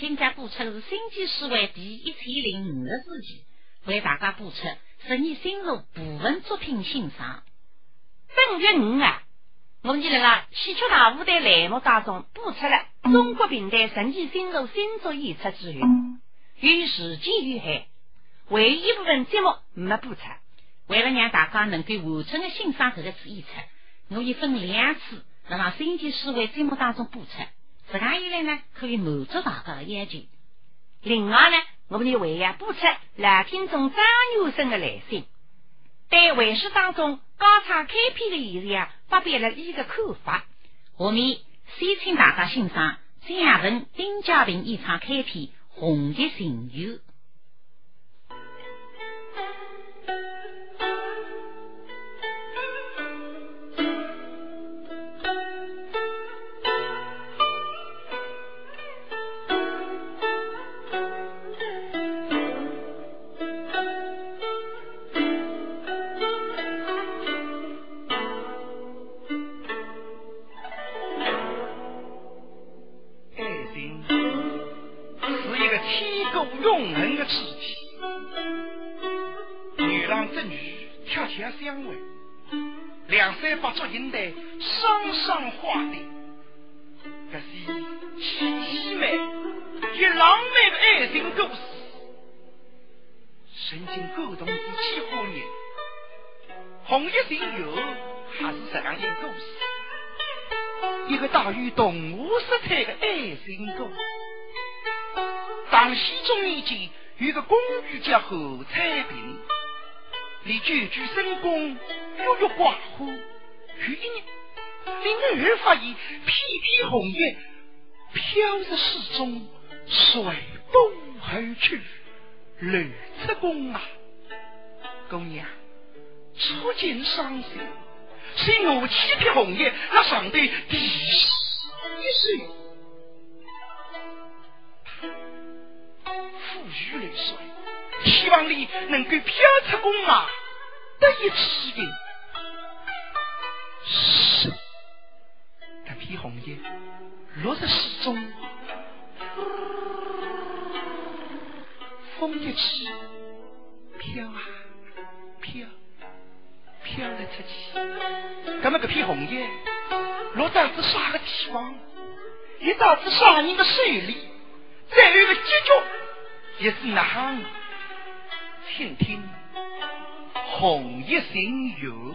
今家播出是新纪诗会第一千零五十四集，为大家播出，十你新入部分作品欣赏。本月五啊，我们就来了戏曲大舞台栏目当中播出了中国平台神奇新入新作演出之后，与时间有限，唯一部分节目没播出。为了让大家能够完整的欣赏这个次演出，我已分两次让新纪诗会节目当中播出。这样一来呢，可以满足大家的要求。另外呢，我们的为呀播出来听众张女生的来信，对会试当中高唱开篇的演员发表了一个看法。下面先请大家欣赏张亚文、丁家平一场开篇《红叶行友》。一个带有动物色彩的爱情故事。当西中年间有个公寓叫何彩萍，离居居深宫，郁郁寡欢，有一年。林女儿发现，片片红叶飘入水中，随风而去。刘出宫啊，姑娘，初见伤心，随我七片红叶，那上对第一岁。抚育泪水，希望你能够飘出宫啊，得一此应。一红叶落在水中，风一起，飘啊，飘了出去。那么这片红叶落到是啥个地方？一到是啥人的手里？再有个结局也是哪样？听听红叶行游。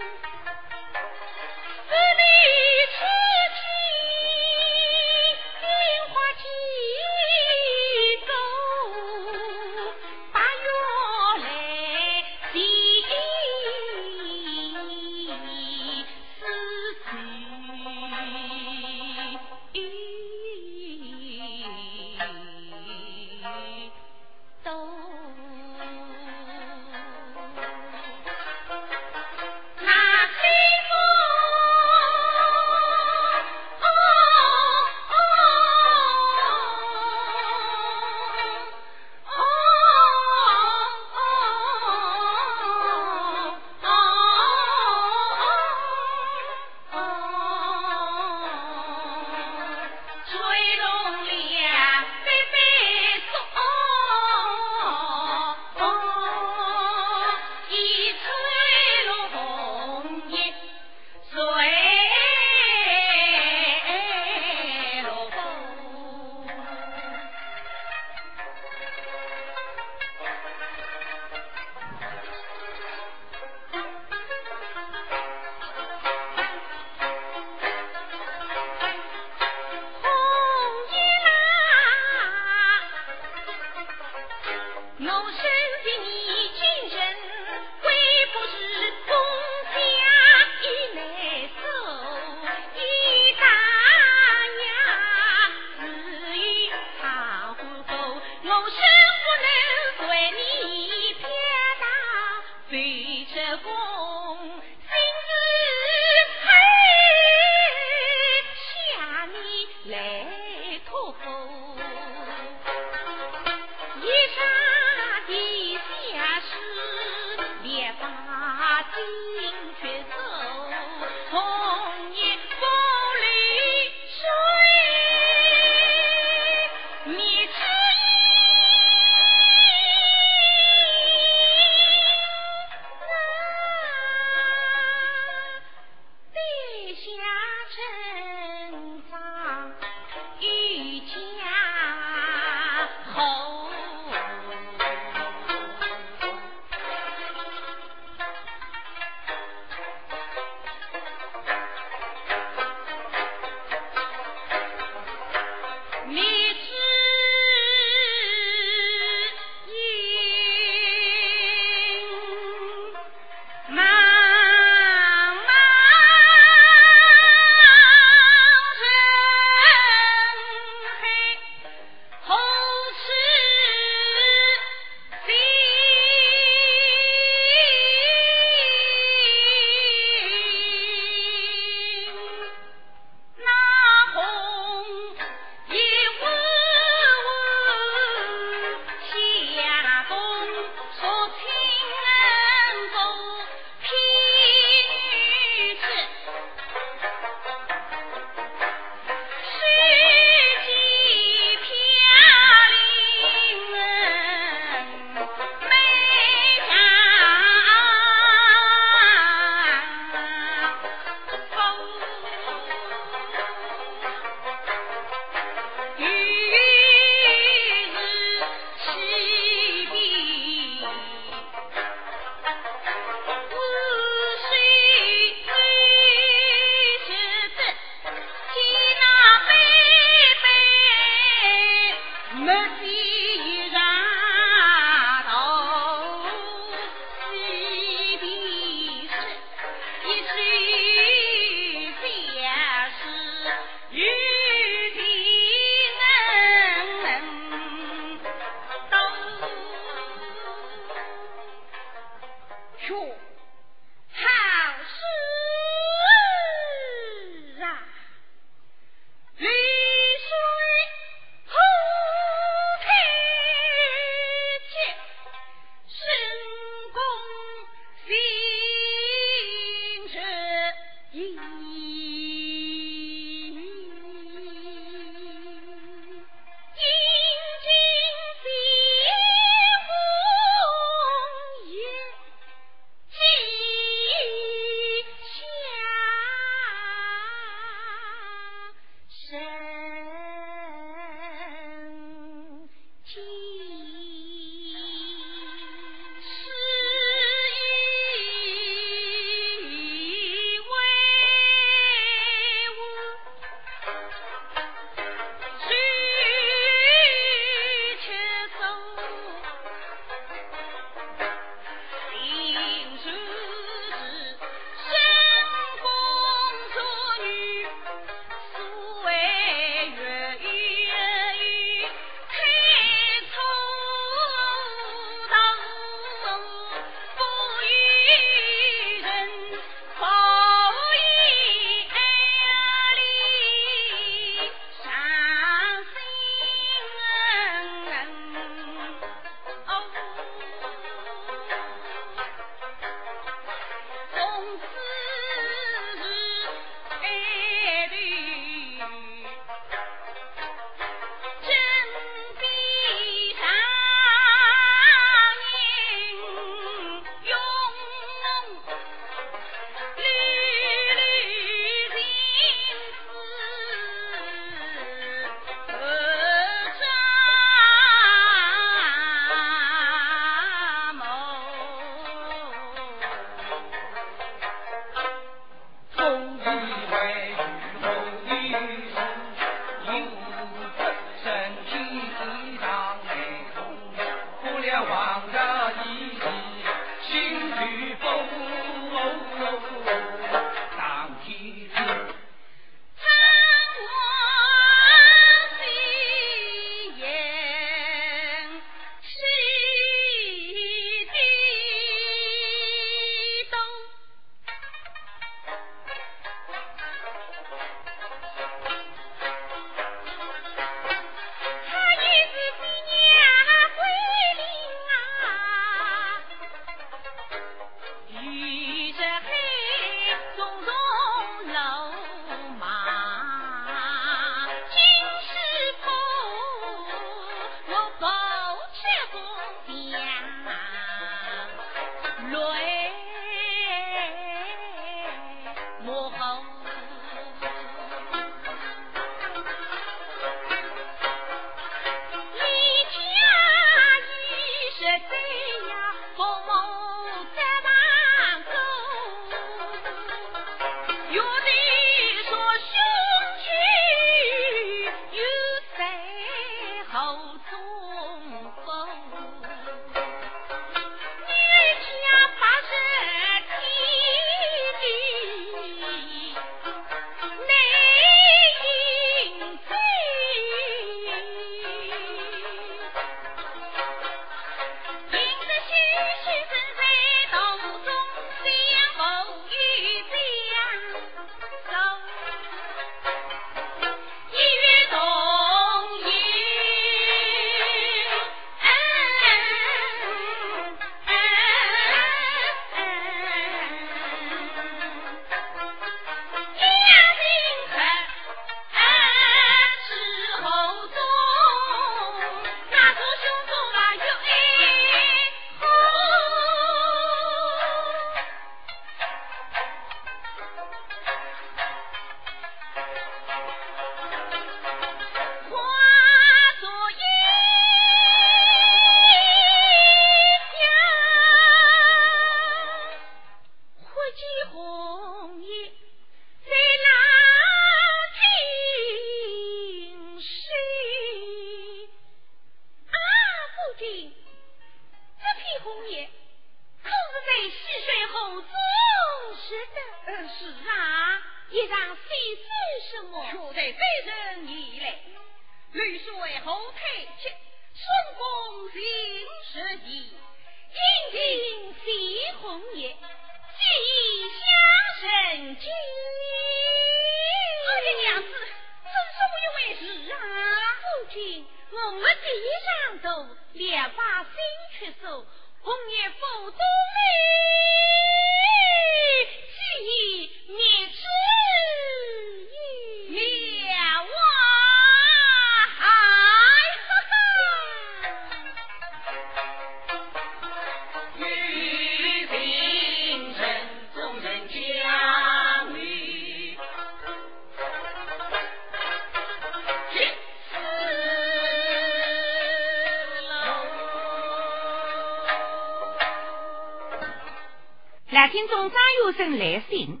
有生来信，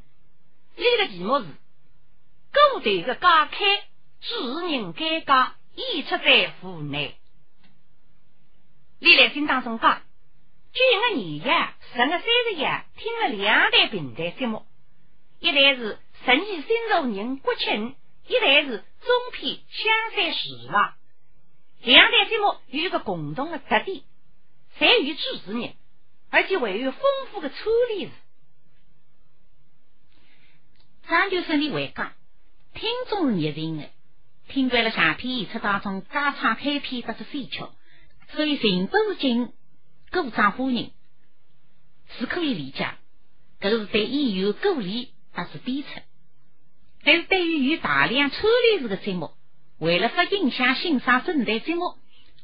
这个题目是古代的家开，主人改革，演出在湖内。你来信当中讲，今个年夜，十月三十夜，听了两台平台节目，一台是神奇新肉人国庆，一台是中篇香山时望。两台节目有一个共同的特点，在于主持人，而且还有丰富的处理词。张九生的回讲，听众是热情的，听惯了长篇演出当中加唱开篇得是飞巧，所以情不自禁鼓掌欢迎，是可以理解。这是对演员鼓励，得是鞭策。但是对于有大量抽离式的节目，为了不影响欣赏整台节目，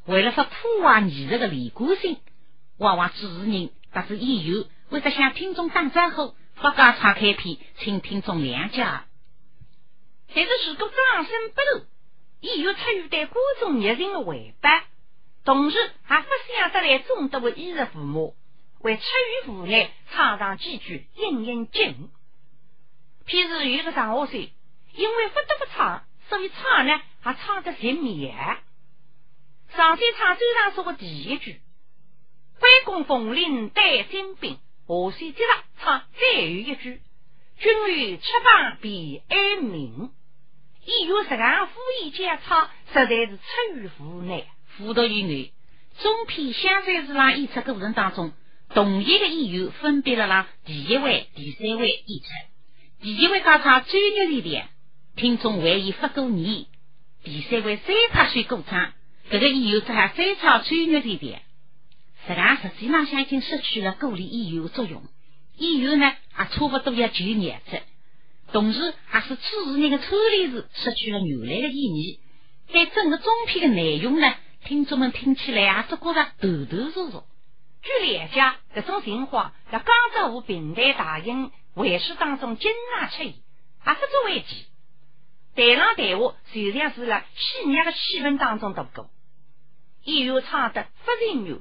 为了不破坏艺术的连贯性，往往主持人或是演员为了向听众打招呼。不加唱开篇，请听众谅解。但是如果掌声不漏，也有出于对观众热情的回报，同时还不想得来众多的衣食父母为出于无奈唱上几句应应景。譬如有个上学生，因为不得不唱，所以唱呢还唱得神妙。上山唱最上说的第一句：“关公奉令带精兵。”下线接着唱再有一句：“君欲吃饭必安民。”演员实上敷衍加唱，实在是出于无奈。辅导以外，中篇相山是让演出过程当中，同一个演员分别了让第一位、第三位演出。第一位加唱专业力量，听众为伊发过言；第三位再拍水歌唱，这个演员则还再唱专业力量。实际上，实际上，已经失去了鼓励演员的作用。演员呢，也差不多要就业子，同时还是主持人的处理时失去了原来的意义。对整个中篇的内容呢，听众们听起来也只觉得头头是道。据了解，这种情况在江浙沪平台大型会试当中经常出现，也不足为奇。台上台下实际上是在戏谑的气氛当中度过，演员唱得不人缘。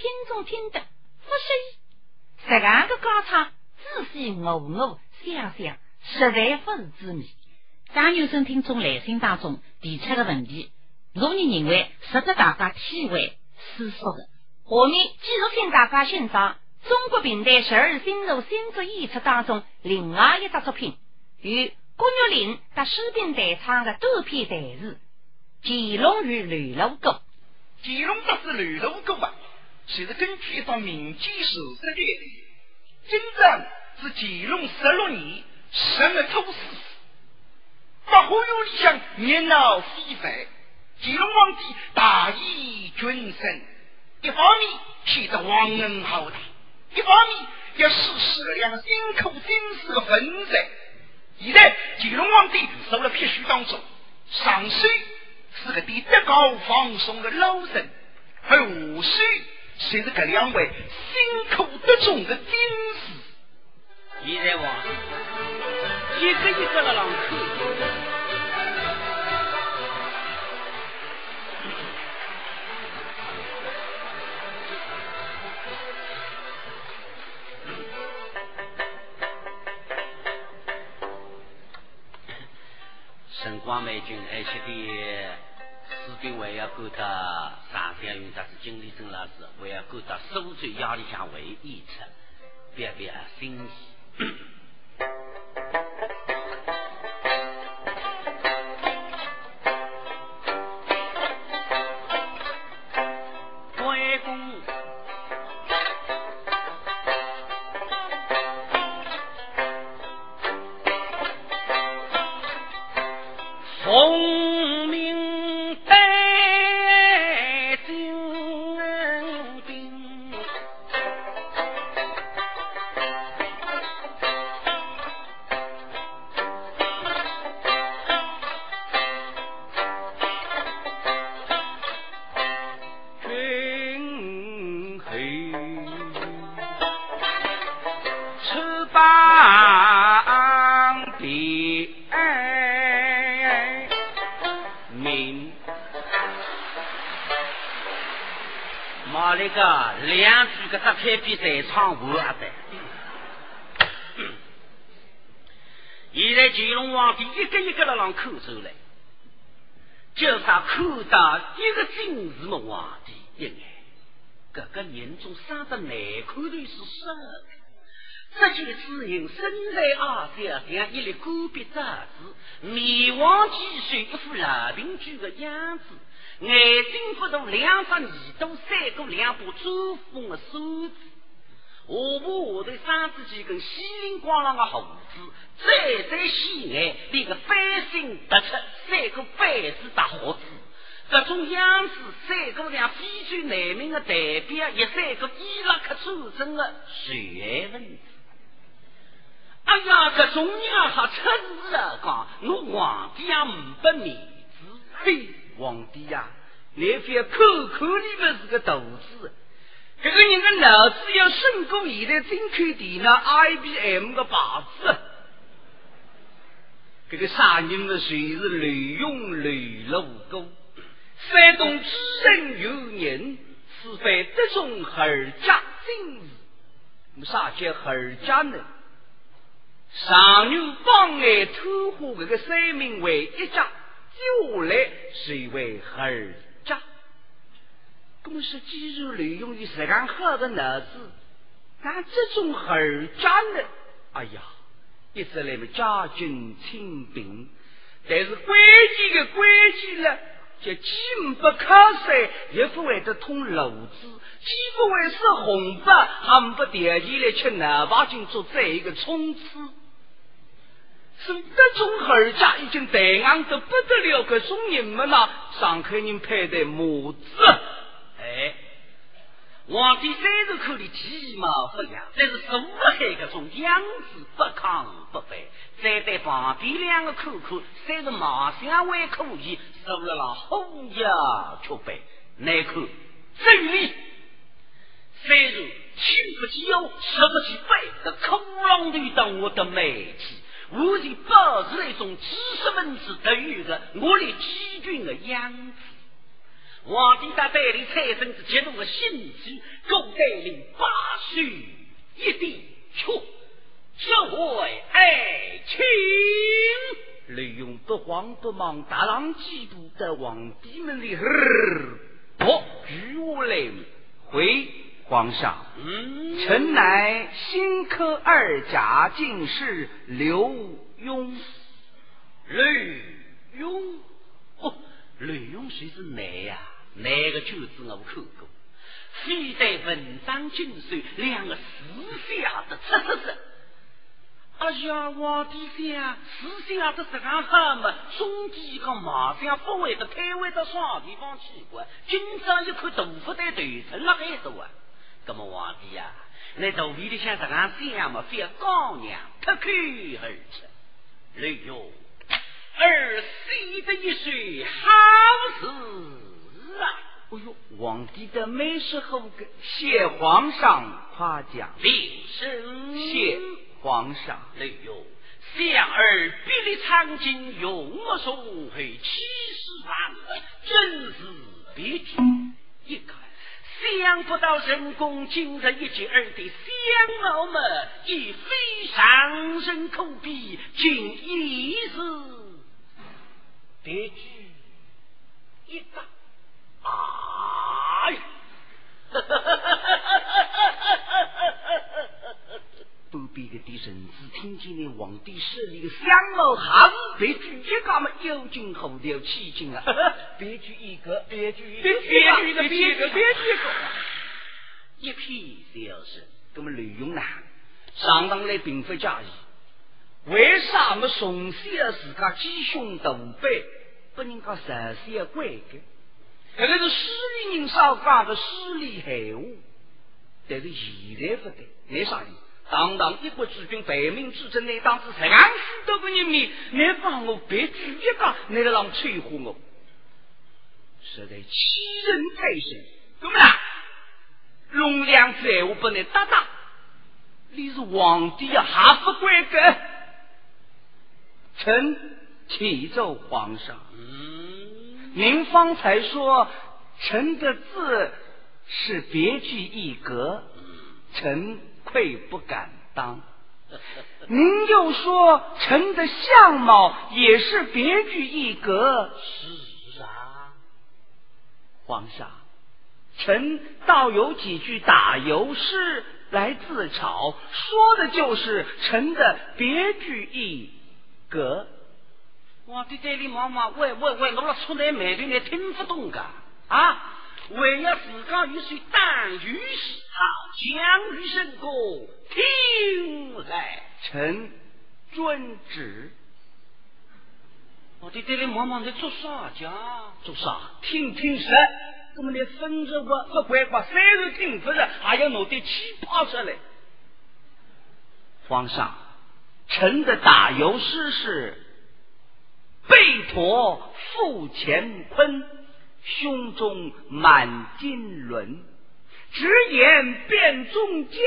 听众听得不适意，这样的高唱仔细我我想想，实在不是滋味。张有生听众来信当中提出的问题，我们认为值得大家体会思索的。下面继续请大家欣赏中国平台十二星座新作演出当中另外一个作品，由郭玉林和诗斌代唱的多篇台词《乾隆与吕禄歌》。乾隆这是吕禄歌啊！其实根据一张民间史实的，真正是乾隆十六年十月初四，八花园里向热闹非凡，乾隆皇帝大义君神，一方面显得皇恩浩大，一方面也实施了两个辛苦精实的分在。现在乾隆皇帝受了批许当中，上水是个比德高放松的老人，而下水。谁是这两位辛苦得中的军士？现在王一个一个的浪口。神光美君爱惜的。士兵还要感到上山云，这是经理生老师还要感到苏州衙里向会演出，别别心意。妈嘞个，两句个搭配比赛唱完的。现在乾隆皇帝一个一个的让口走来，叫他看到一个金字么皇帝一眼，这个人中生得难看的是什么？这件此人身材矮小，像一粒戈壁渣子，面黄肌瘦，一副老病猪的样子，眼睛不大，两只耳朵，三个两把周风的手指。下巴下头生着几根稀灵光朗的胡子，再在西岸连个翻身突出，三个白子大胡子，这种样子，三个两非洲难民的代表，也三个伊拉克战争的血分子。哎呀，这种样还出事了！讲，我皇帝也唔不面子。嘿，皇帝呀，你非口口里面是个犊子。这个人的脑子要胜过现在证券店那 IBM 的靶子。这个杀人的谁是雷勇雷禄公？山东知人有人，是非得中二家真事。我们啥叫二家呢？上牛帮爱偷花这个三名为一家，接下来谁为二？公司肌肉利用于十干好的脑子，但这种二家呢？哎呀，一直来么家境清贫，但是关键的关键呢，就既不靠山，也不会得通路子，既不会是红白，还不惦记来吃南八经做这一个冲刺。是这种二家已经带昂的不得了，可种人们呐，上海人派的模子。哎，皇帝三十口里鸡毛不扬，这是苏海这种样子不亢不卑，再对旁边两个口口，三是马相还可以，输了那虎牙却背，那口真理，三是气不起腰，吃不起背，这空浪里当我的美气，我就保持那种知识分子特有的我的基军的样子。皇帝在带领财神子激动的心机，共带领八岁一地去社会爱情。利用不慌不忙，大浪几步在皇帝们的呵，举我来回皇上。嗯，臣乃新科二甲进士刘墉。刘墉，哦，刘墉谁是哪呀？那个句子我看过，非得文章精髓，两个思想的出出出。哎呀，皇帝想思想的这样好嘛？中间个马上不会的退位到双地方去过，今朝一块豆腐在头成了很多啊！那么皇帝呀，那肚皮里像这样想嘛？非要高粱脱口而出，哎呦，儿媳的一岁好事啊。哎呦，皇帝的美食后个，谢皇上夸奖，领声谢皇上。哎呦，相儿比你长金用我送回七十万，真是别致。一看，想不到人工今日一举儿的相貌嘛，已非常人口比，竟一是别具一个。哎，哈哈哈哈哈哈！不必个的臣子听见了皇帝手里的香茅，还是别举一个么？有惊后头起劲啊！别举一个，别举一个，别举一个，别举一个，别举一个！一片笑声。那么刘墉呢？上当来并非假意，为啥么从小自家鸡胸大背，不能够实现规矩？这个是诗里人少讲的诗里闲话，但是现在不对，没啥意堂堂一国之君，百民之争，那当时十万许多个人面，你帮我别举一个，你来让催呼我，实在欺人太甚。怎么啦？容量在我不能搭档，你是皇帝呀，还不规格？臣启奏皇上，嗯，您方才说臣的字是别具一格，臣愧不敢当。您又说臣的相貌也是别具一格，是啊，皇上，臣倒有几句打油诗来自嘲，说的就是臣的别具一格。皇帝对你妈妈，喂喂喂，我了出来美的你听不懂噶啊？为了自家有谁当御史，好将于神功，听来。臣遵旨。皇帝对你妈妈，你做啥家？做啥？听听实。那么你分着我不乖乖，虽然听不着，还要弄点气泡出来。皇上，臣的打油诗是：背驼负乾坤，胸中满金轮。直言变中间，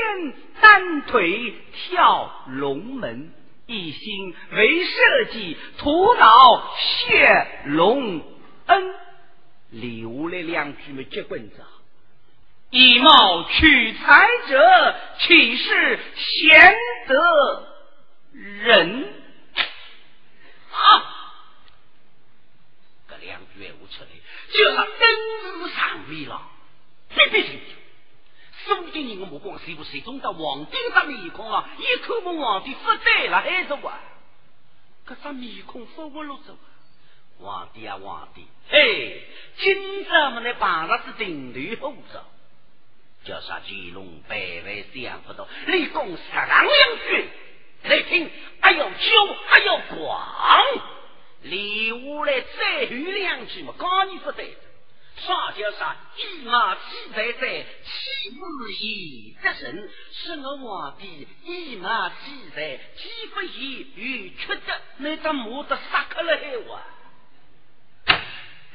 单腿跳龙门，一心为社稷，图恼谢龙恩。留了两句没结棍子，以貌取才者，岂是贤德人？啊！这两句话出来，就是真是上位了，别别听。所有的人我目光谁不谁中到皇帝的面孔啊，一口把皇帝发呆了，还是我？这张面孔发不落走。皇帝啊，皇帝，嘿，今朝么来碰上是顶头后着，叫啥乾隆百万想不到，立功十郎两句，来听，还要教，还要广，礼物来再有两句嘛，刚你不对。啥叫啥？一马气在在，气不义得胜。是我皇帝一马气在，气不义与缺德。那张马都杀克了海哇！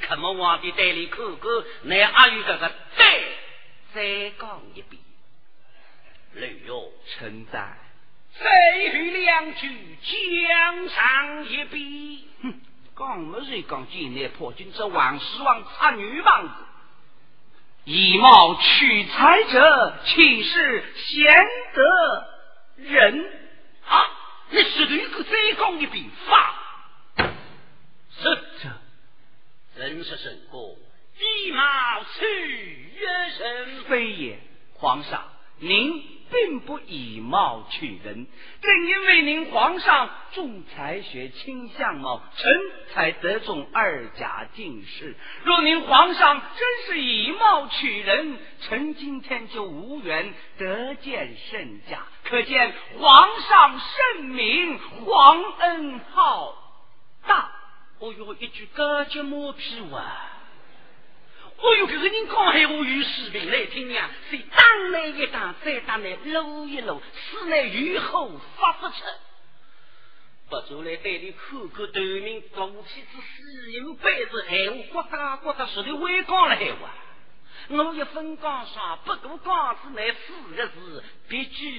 可么皇帝带里口口，那阿有这个对，再讲一遍。雷哟，臣在。再有两句，江上一笔。哼。讲么谁讲今来破军这王希望插女棒子，以貌取才者岂是贤德人啊？你是对个再讲一遍法？是这真是神功，以貌取人非也，皇上您。并不以貌取人，正因为您皇上重才学轻相貌，臣才得中二甲进士。若您皇上真是以貌取人，臣今天就无缘得见圣驾。可见皇上圣明，皇恩浩大。哦哟，一句高级毛皮话。哦哟，这个人讲闲话有水平来听呀！谁当来一当，再当来搂一搂，此乃雨后发不出。不就来对你口口斗名，怒气之死人辈子闲话，呱嗒呱嗒说的会讲了闲话。我一分讲上，不过讲是那四个字，别具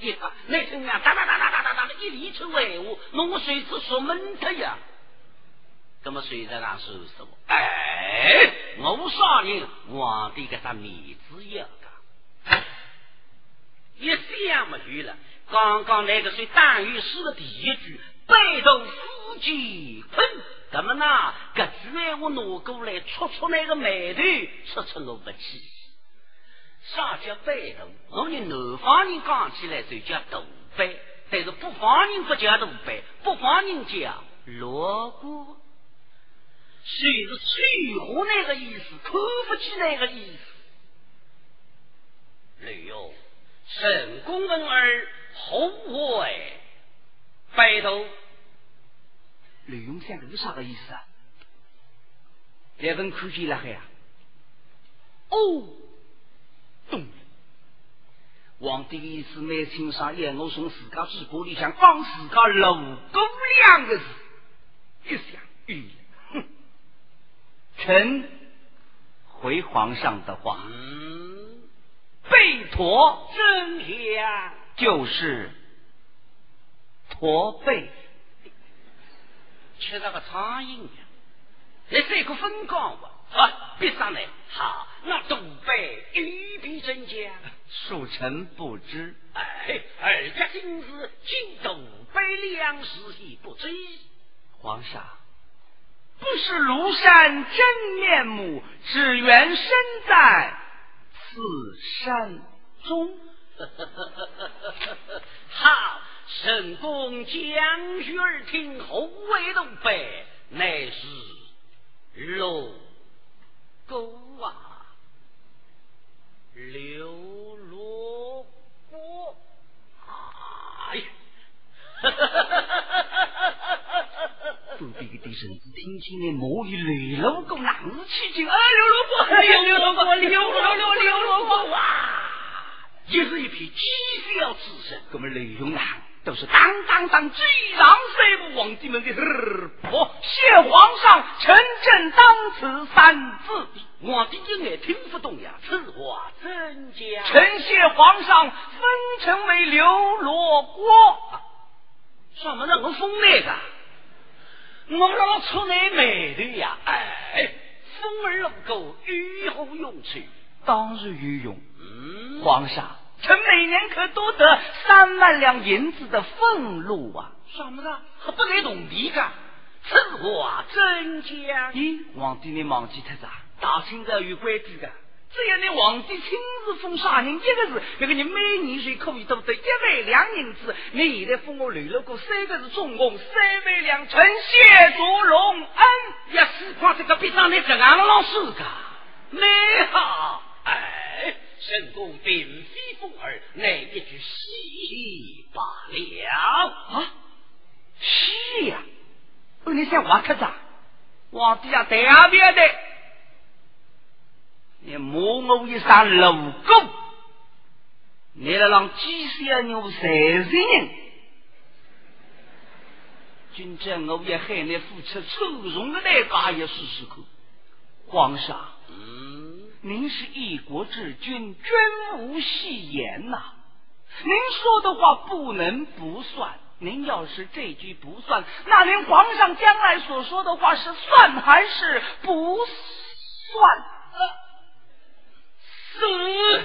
一格。那听呀，哒哒哒哒哒哒哒一连串闲话，我谁知说闷特呀？那么谁在那说什么？哎，我杀人，皇帝给他面子要的。一想没有了，刚刚那个谁单于诗的第一句“背头夫妻困”，怎么呢？这句话拿过来戳戳那个眉头，戳戳我不气。啥叫背头？我们南方人讲起来就叫肚背，但是北方人不叫肚背，北方人叫锣鼓。谁是翠花那个意思？看不起那个意思。雷哟，神公问儿后悔，白头。吕永祥这是啥个意思啊？来问看见了还呀？哦，懂了。皇帝的意思，乃请上言我从自家嘴巴里向讲自家露骨两个字，一想，嗯。臣回皇上的话，嗯，背驼真香就是驼背，吃那个苍蝇呀！那是一个风光吧？啊，闭上来。好，那东北玉璧增加，恕臣不知。哎，二家今日进东北粮食已不知。皇上，不是庐山真面目，只缘身在此山中。好，神公将军儿听后为东北，乃是龙沟啊，刘罗锅，哎呀，哈哈哈哈哈哈！隔壁的弟兄听见那母语刘罗锅，浪起劲，哎，刘罗锅，刘罗锅，刘罗罗刘罗锅，哇！也是一批蹊跷之神，我们雷勇郎都是当当当举上三部皇帝们的儿谢皇上臣朕当此三字，皇帝应该听不懂呀，此话真假？臣谢皇上封臣为刘罗锅，什么人我封那个？我让他出来美的呀！哎，风儿能够雨后用处？当日御用。嗯，皇上，臣每年可多得三万两银子的俸禄啊！什么的，还不给农地干？此话真假？咦，皇帝你忘记他啥大清朝有规矩的，只要你皇帝亲自封啥人一个字，那个你每年就可以多得一万两银子。你现在封我刘罗锅三个字，总共三万两，臣谢主隆恩。也是况这个比上你这样的老师个，你好，哎。神功并非风儿，乃一句戏罢了啊！戏呀！哦，你想挖客子？皇帝啊，特别的，你摸我一声老公，你来让几小牛三十人，君正我也喊你付出粗重的代价，也试试看，皇上。嗯您是一国之君，君无戏言呐。您说的话不能不算。您要是这句不算，那您皇上将来所说的话是算还是不算？是，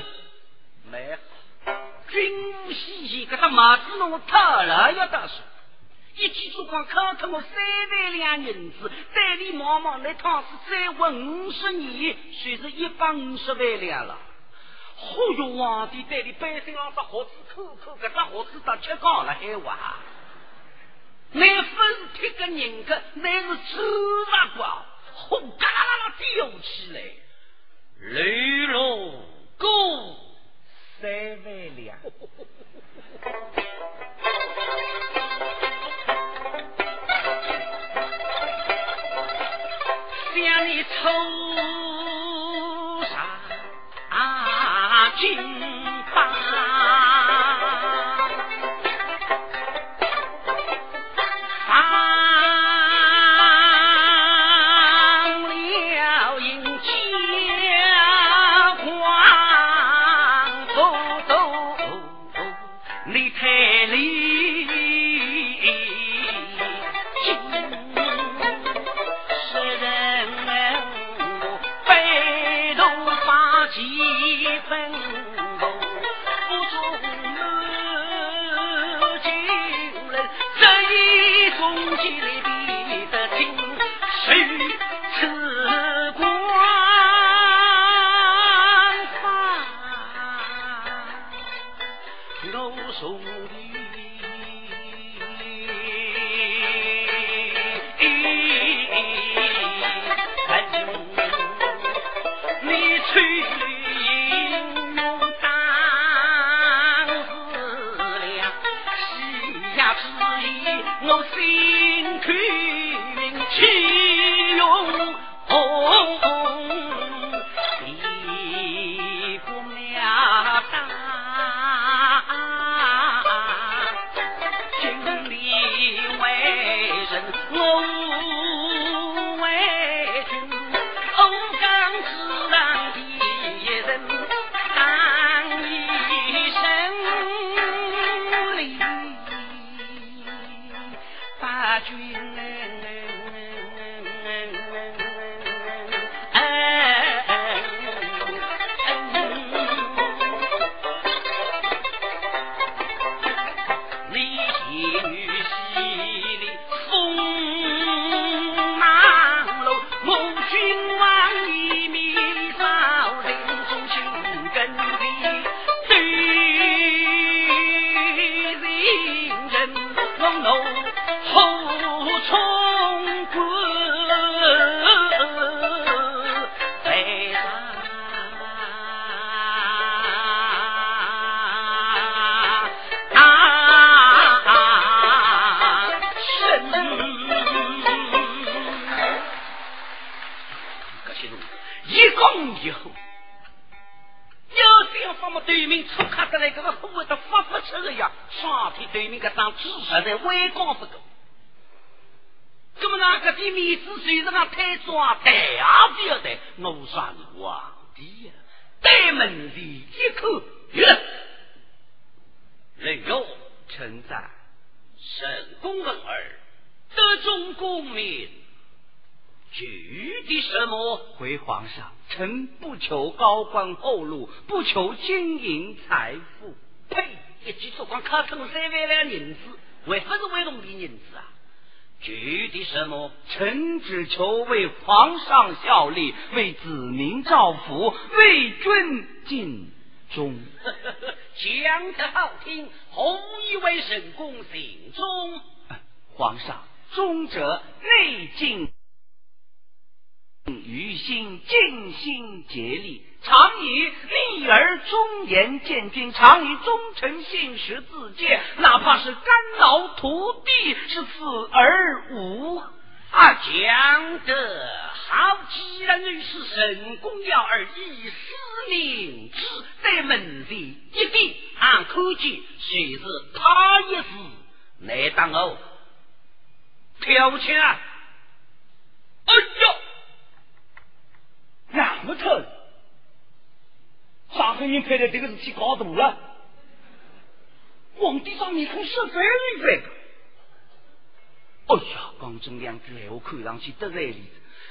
没好，君无戏言，给他马子弄塌了要打说。一记烛光，考出我三万两银子，代理毛毛那趟是再混五十年，算是一百五十万两了。嚯哟，皇帝代理百姓二十盒子，口口搿只盒子都吃光了还话？那粉铁个人格，那是猪八怪，呼嘎啦啦吊起来，驴肉够三万两。向你抽上金后路不求金银财富，呸！一句说光靠吞三万两银子，为不是为农的银子啊？具体什么？臣只求为皇上效力，为子民造福，为君尽忠。讲得好听，hon 以为神功行忠。皇上，忠者内敬于心，尽心竭力。常以立而忠言见君，常以忠诚信实自荐，哪怕是肝脑涂地，是死而无啊！讲得好，既然女是神功要而以私明之，在门前一定俺可见，谁是他也是来当哦？跳枪！哎呦，那么疼！上海人拍的这个事体搞大了，皇帝上面孔是非一分。哎呀，讲中两句话看上去得来里，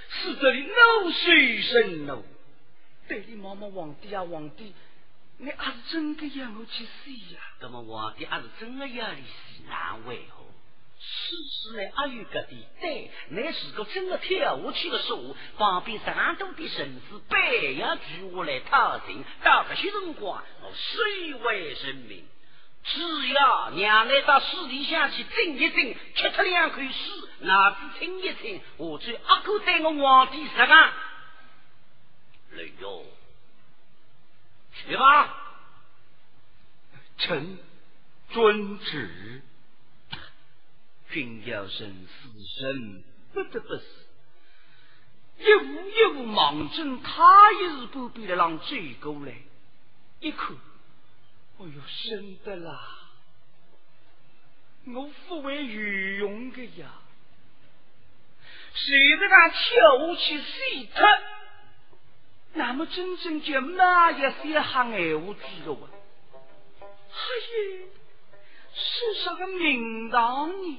使得你怒水生怒。对你妈妈皇帝啊，皇帝，你还是真的要我去死呀？那么皇帝还是真的要你死，那为何？此事呢，阿玉个的，对，乃是个真的跳下去的树，旁边上多的绳子，背要举我来讨情，到这些辰光，我虽为人民？只要娘来到水里下去蒸一蒸，吃出两口屎，那子听一听，我就阿哥带我皇帝上岸。来哟，去吧，臣遵旨。君要生死生，不得不死。一步一步忙正，他也是不必的让追过来。一看，哎呦，生得啦！我不为御用的呀，谁得他跳下去死脱？那么真正叫哪一些喊爱我知道啊？哎呀，世上的名堂呢？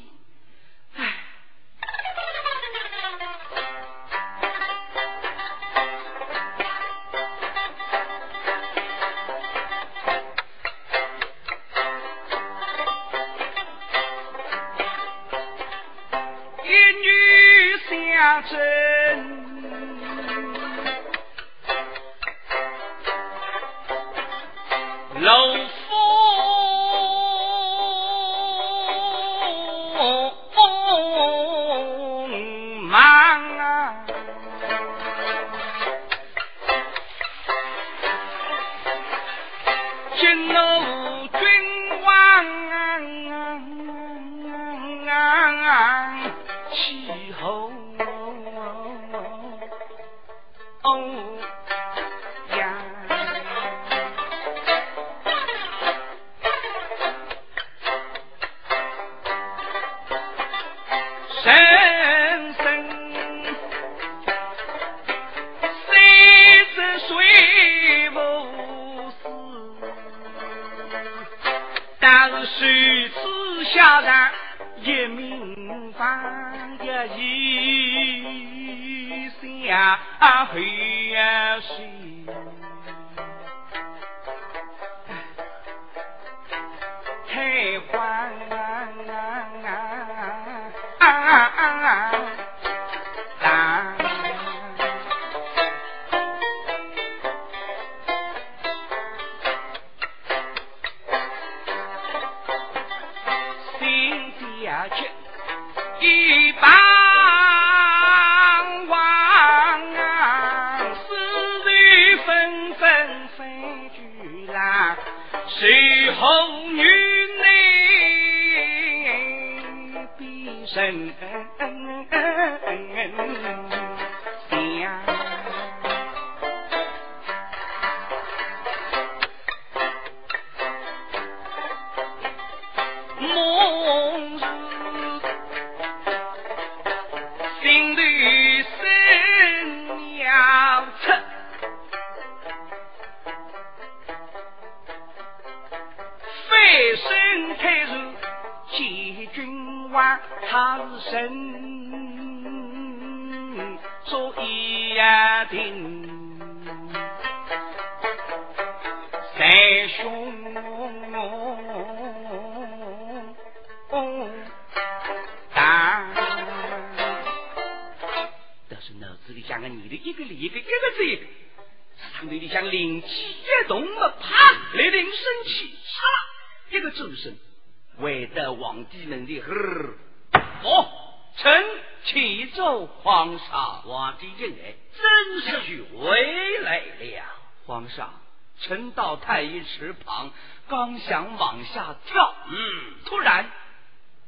下跳，嗯，突然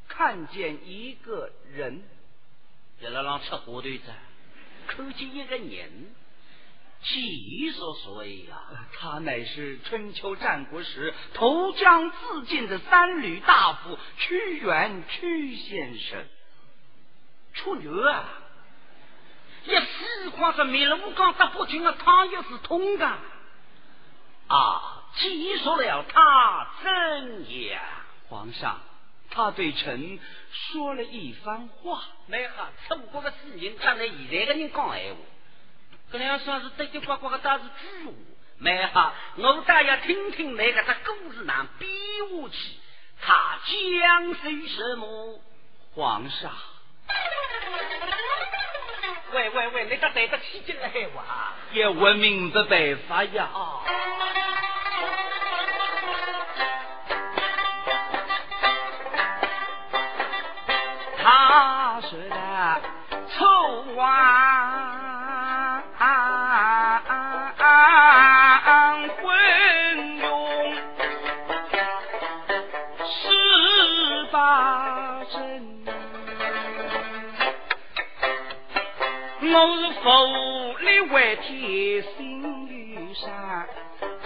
看见一个人，在那让吃火腿子，看见一个人，几十岁呀？他乃是春秋战国时投江自尽的三闾大夫屈原屈先生。处女啊！一死光是灭了武刚打不清啊，汤也是通的。啊！记述了他真言，皇上，他对臣说了一番话。没哈，中国的事情，看来现在的人讲闲话，这两算是得得呱呱的，倒是句话。没哈，我倒要听听那个他故事上比武去，他讲些什么？皇上，喂喂喂，你个带着起劲来话，也文明的办法呀。他说的丑啊，昏庸十八针，我是府里为天心玉山，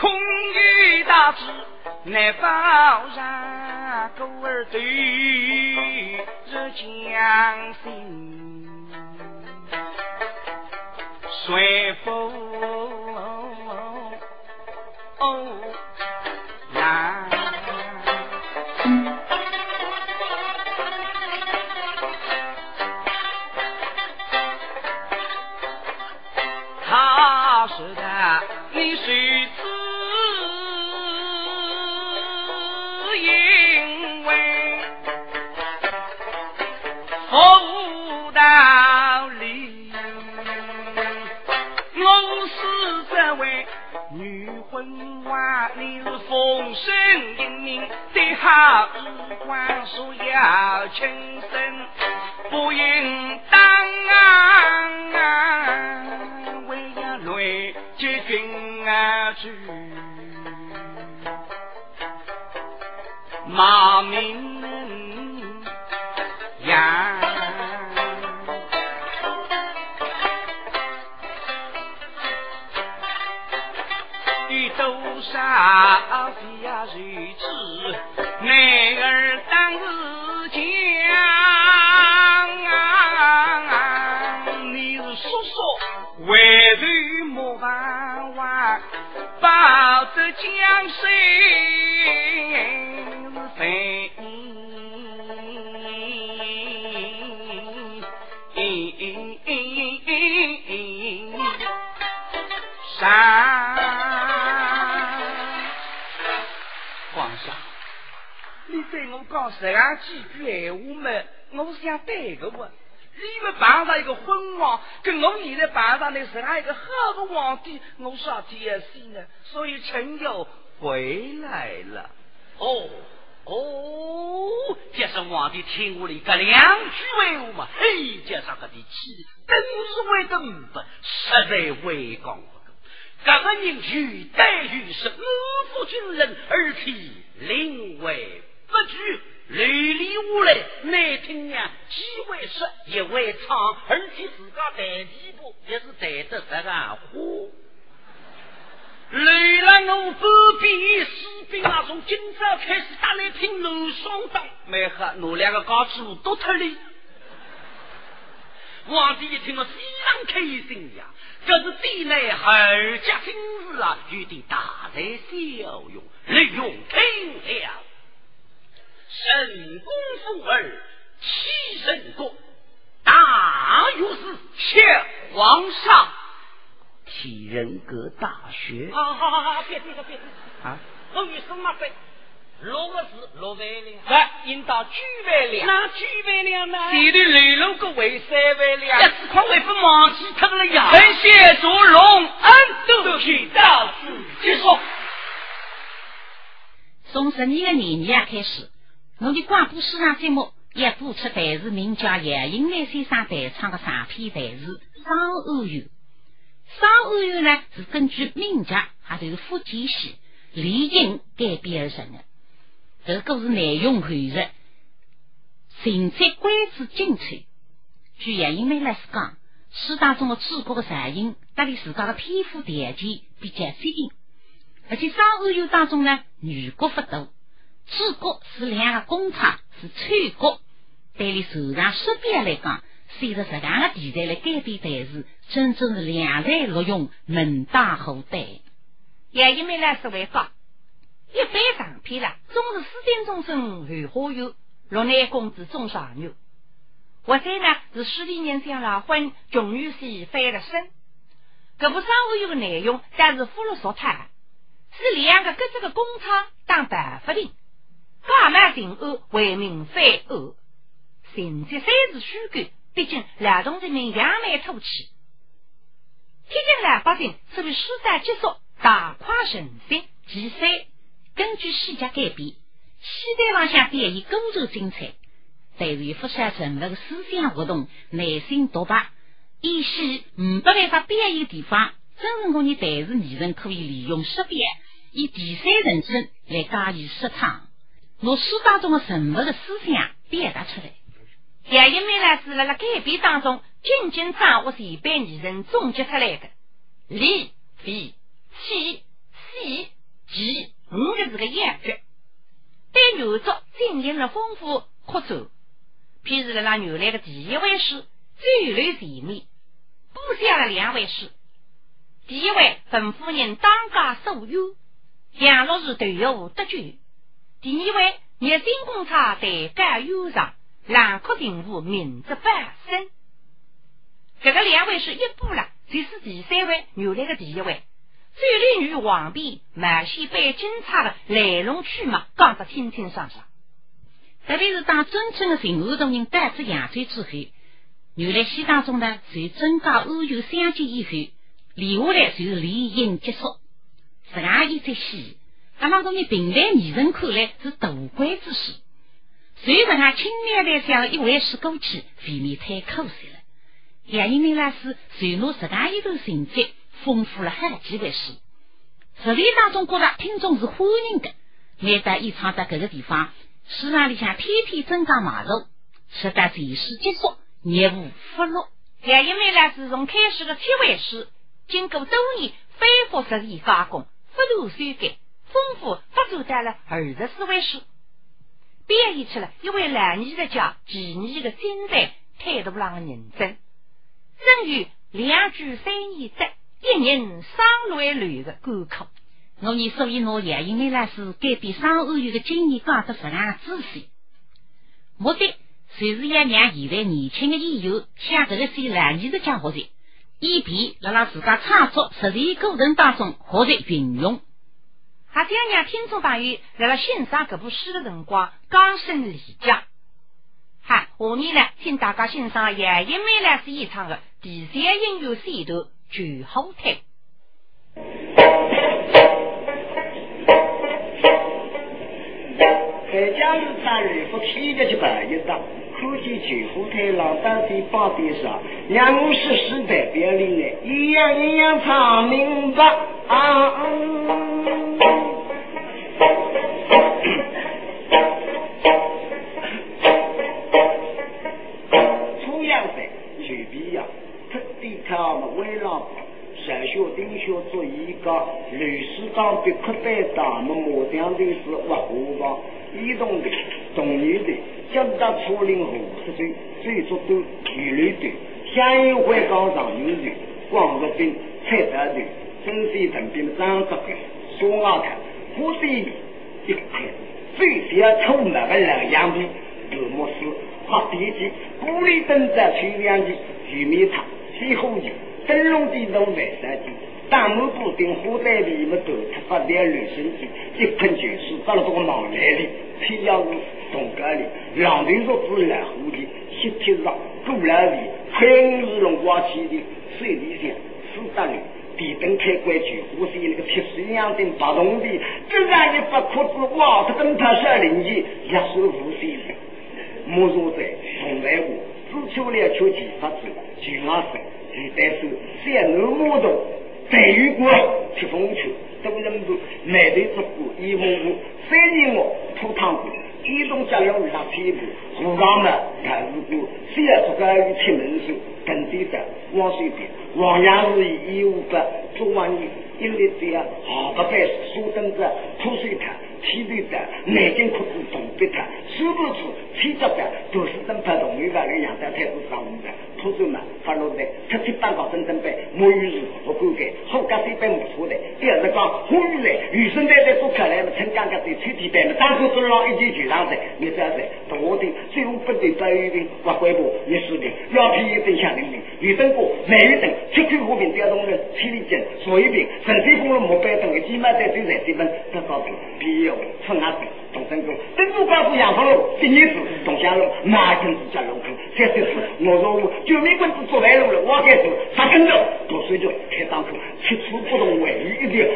空余大志难保上狗儿对。将心随。风所以臣又回来了。哦哦，这是皇帝听我的一个两句话嘛？嘿，这上个的气，真是为的五百，实在威光不够。这个人去待遇是五府军人，而且临危不惧。屡里无来，难听呀！几位说，一位唱，而且自家带地步，也是带得这个花。累了我隔壁士兵啊，从今朝开始打来拼楼双刀，没喝，我两个高子都脱离。皇帝一听我非常开心呀，这是帝内二家今日啊，有点大材小用，利用听了。神功夫儿七神功，大约是欠皇上替人格大学。好好好好，别别别别啊！我与什么飞？六个字，六万两。来，应到九万两。那九万两呢？现在雷龙个为三万两。一时快为不忘记他了呀！臣谢主隆恩，都去到此结束。从十二个年年开始。我的广播市场节目也播出台是名叫叶英兰先生代唱的长篇台词《双欧游》。双欧游呢是根据名家，还就是福建戏李英改编而成的。这个故事内容荟实，情节关注精彩。据叶英兰来讲，书当中的主角的设定，搭理自家的篇幅条件比较接近，而且双欧游当中呢，女角不多。主角是两个工厂，是川国。对于手上识别来讲，随着这样的题材来改编台词，真正是两才录用，门当户对。也因为呢是为讲一般长篇了，总是四点钟生后花有，落难公子中上牛。或者呢是十里年相老婚，穷女婿翻了身。这部商务有个内容，但是俘虏说他是两个各自的工厂当白发令。干满定案为民反案，甚至三是虚构，毕竟劳动人民扬眉吐气。天津老百姓作为书斋结束，大快人心。其三，根据细节改编，戏台上向表演工作精彩，对于复写人物的思想活动、内心独白，演戏没办法表演的地方，真正工人台词艺人可以利用识别，以第三人称来加以说唱。我书当中的人物的思想表达出来，叶一梅呢是在了改编当中紧紧掌握前辈艺人总结出来的。理、非、气、喜、吉五个字的样句，对牛作进行了丰富扩展。譬如了那原来的第一位是最流前面，补下了两位是。第一位本夫人当家所有，杨老师对我得救。第二位，热心工厂代干有偿，兰克定务名字半生。这个两位是一步了，就是第三位，原来的第一位。最女王婢满西北警察的来龙去脉，讲得清清爽爽。特别是当真正的任务同人带出扬州之后，原来戏当中呢，随增加欧游相见以后，留下来就是理应结束，这样一出戏。阿拉从你平凡艺人看来是大官之事，随着他轻描淡写一回事过去，未免太可惜了。杨一鸣老师随拿这样一段情节，丰富了好几回事。实力当中觉得听众是欢迎的，难得一唱到这个地方，市场里向天天增加马路，直到这事结束，业务复落。杨一鸣老师从开始的七回事，经过多年反复实地加工，不断修改。丰富发展到了二十四位数，表现出来一位男艺术家技艺的精湛态度上的认真，正有两句三言则，一人三来乱的感慨。我以所以拿杨英梅老师改变《双欧游》的经验讲得非常仔细，目的就是要让现在年轻的演员向这个些老艺术家学习，以便让他自家创作实践过程当中学习运用。还想让听众朋友来了欣赏这部戏的辰光，刚生理解。好，下面呢，请大家欣赏杨一梅老师演唱的《第三音乐线段全后台》。在家里穿绿服，披着去白一张，看见全后台老大的放边上，让我是时代表里呢，一样一样唱明白啊。长的课代大，么模样的是挖河吧，移动的、动女的，江大初龄五十岁，最足都女类的，乡音会高上有人，光若兵、蔡大队、真水屯兵张泽根、苏阿泰、胡水里一块，最先出门的老杨的，罗莫斯、发电机、玻璃灯在吹亮的玉米厂、西后机、灯笼的弄外三机。大木布丁火袋里么头出发点留声机，一喷就是到了这个脑袋里，偏要是洞盖里，两头肉子蓝虎的，膝贴上过来里，昆日龙刮起的水里线，四大里，电灯开关全火是那个铁丝一样的不动的，就让一把裤子袜子灯泡小零件，一手无水的，莫说在从来我只求了求几发子，就俺手，就单手，三轮摩托。在雨过，吃风球，都人不买对足过，一红红，三年我土汤过，机动加油上起步，路上嘛看日过，谁要这个出门手，跟对的往水边，王阳是一五八，做完你一列这样，好不白苏灯子，土水塔。体对的，南京裤子东北他，手不出，七脚都是灯泡同一个个样在太子上午的，土州嘛发落在，特地办个真正班，沐浴日我管给，好干水班没错的。第二个讲呼吁来，雨生代代做客来嘛，趁刚刚在吹地班嘛，当初做了一件就上在，你这样子，我的最后不对白玉的，挖怪部也是的，要皮一等响铃铃，雨灯过，每一等，七口火瓶调动的，千里间，所一瓶，神水公路莫白灯的，起码在最在这边，这高平，必要。出阿子，东升沟，登州高速杨浦路，第二次东乡路，马根子家路口，这就是我说我九米棍子做完路了，我该走啥跟头，多睡觉，开裆口，吃醋不动外语一点，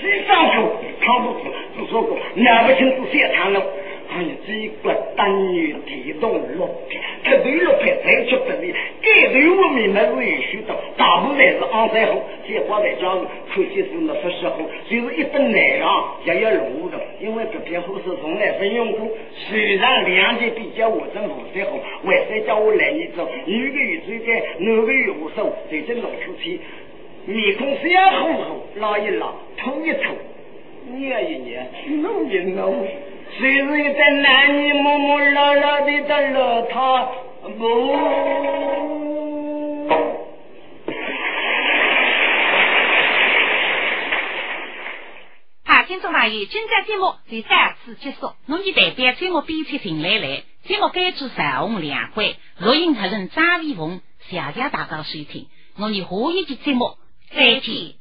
西上口，扛不住，只说过，难不清楚写长了。哎呀，这个单元电动六片，这对六片再出不利，该对我明白是允许的，大部分是安在后，结果在家里可惜是那不适合，就是一等内行也要入的，因为这片货是从来没用过，虽然两件比较我政府最好，为啥叫我来你走？一个月最该，哪个月我手，对着老出去，面孔小红红，拉一拉，吐一吐，捏一捏，弄一弄。谁是在男女木木老老的的老他不？好，听众朋友，今朝节目第三次结束，侬就代表节目编辑评来来，节目改制上红两回，录音客人张伟峰，谢谢大家收听，我们下一集节目再见。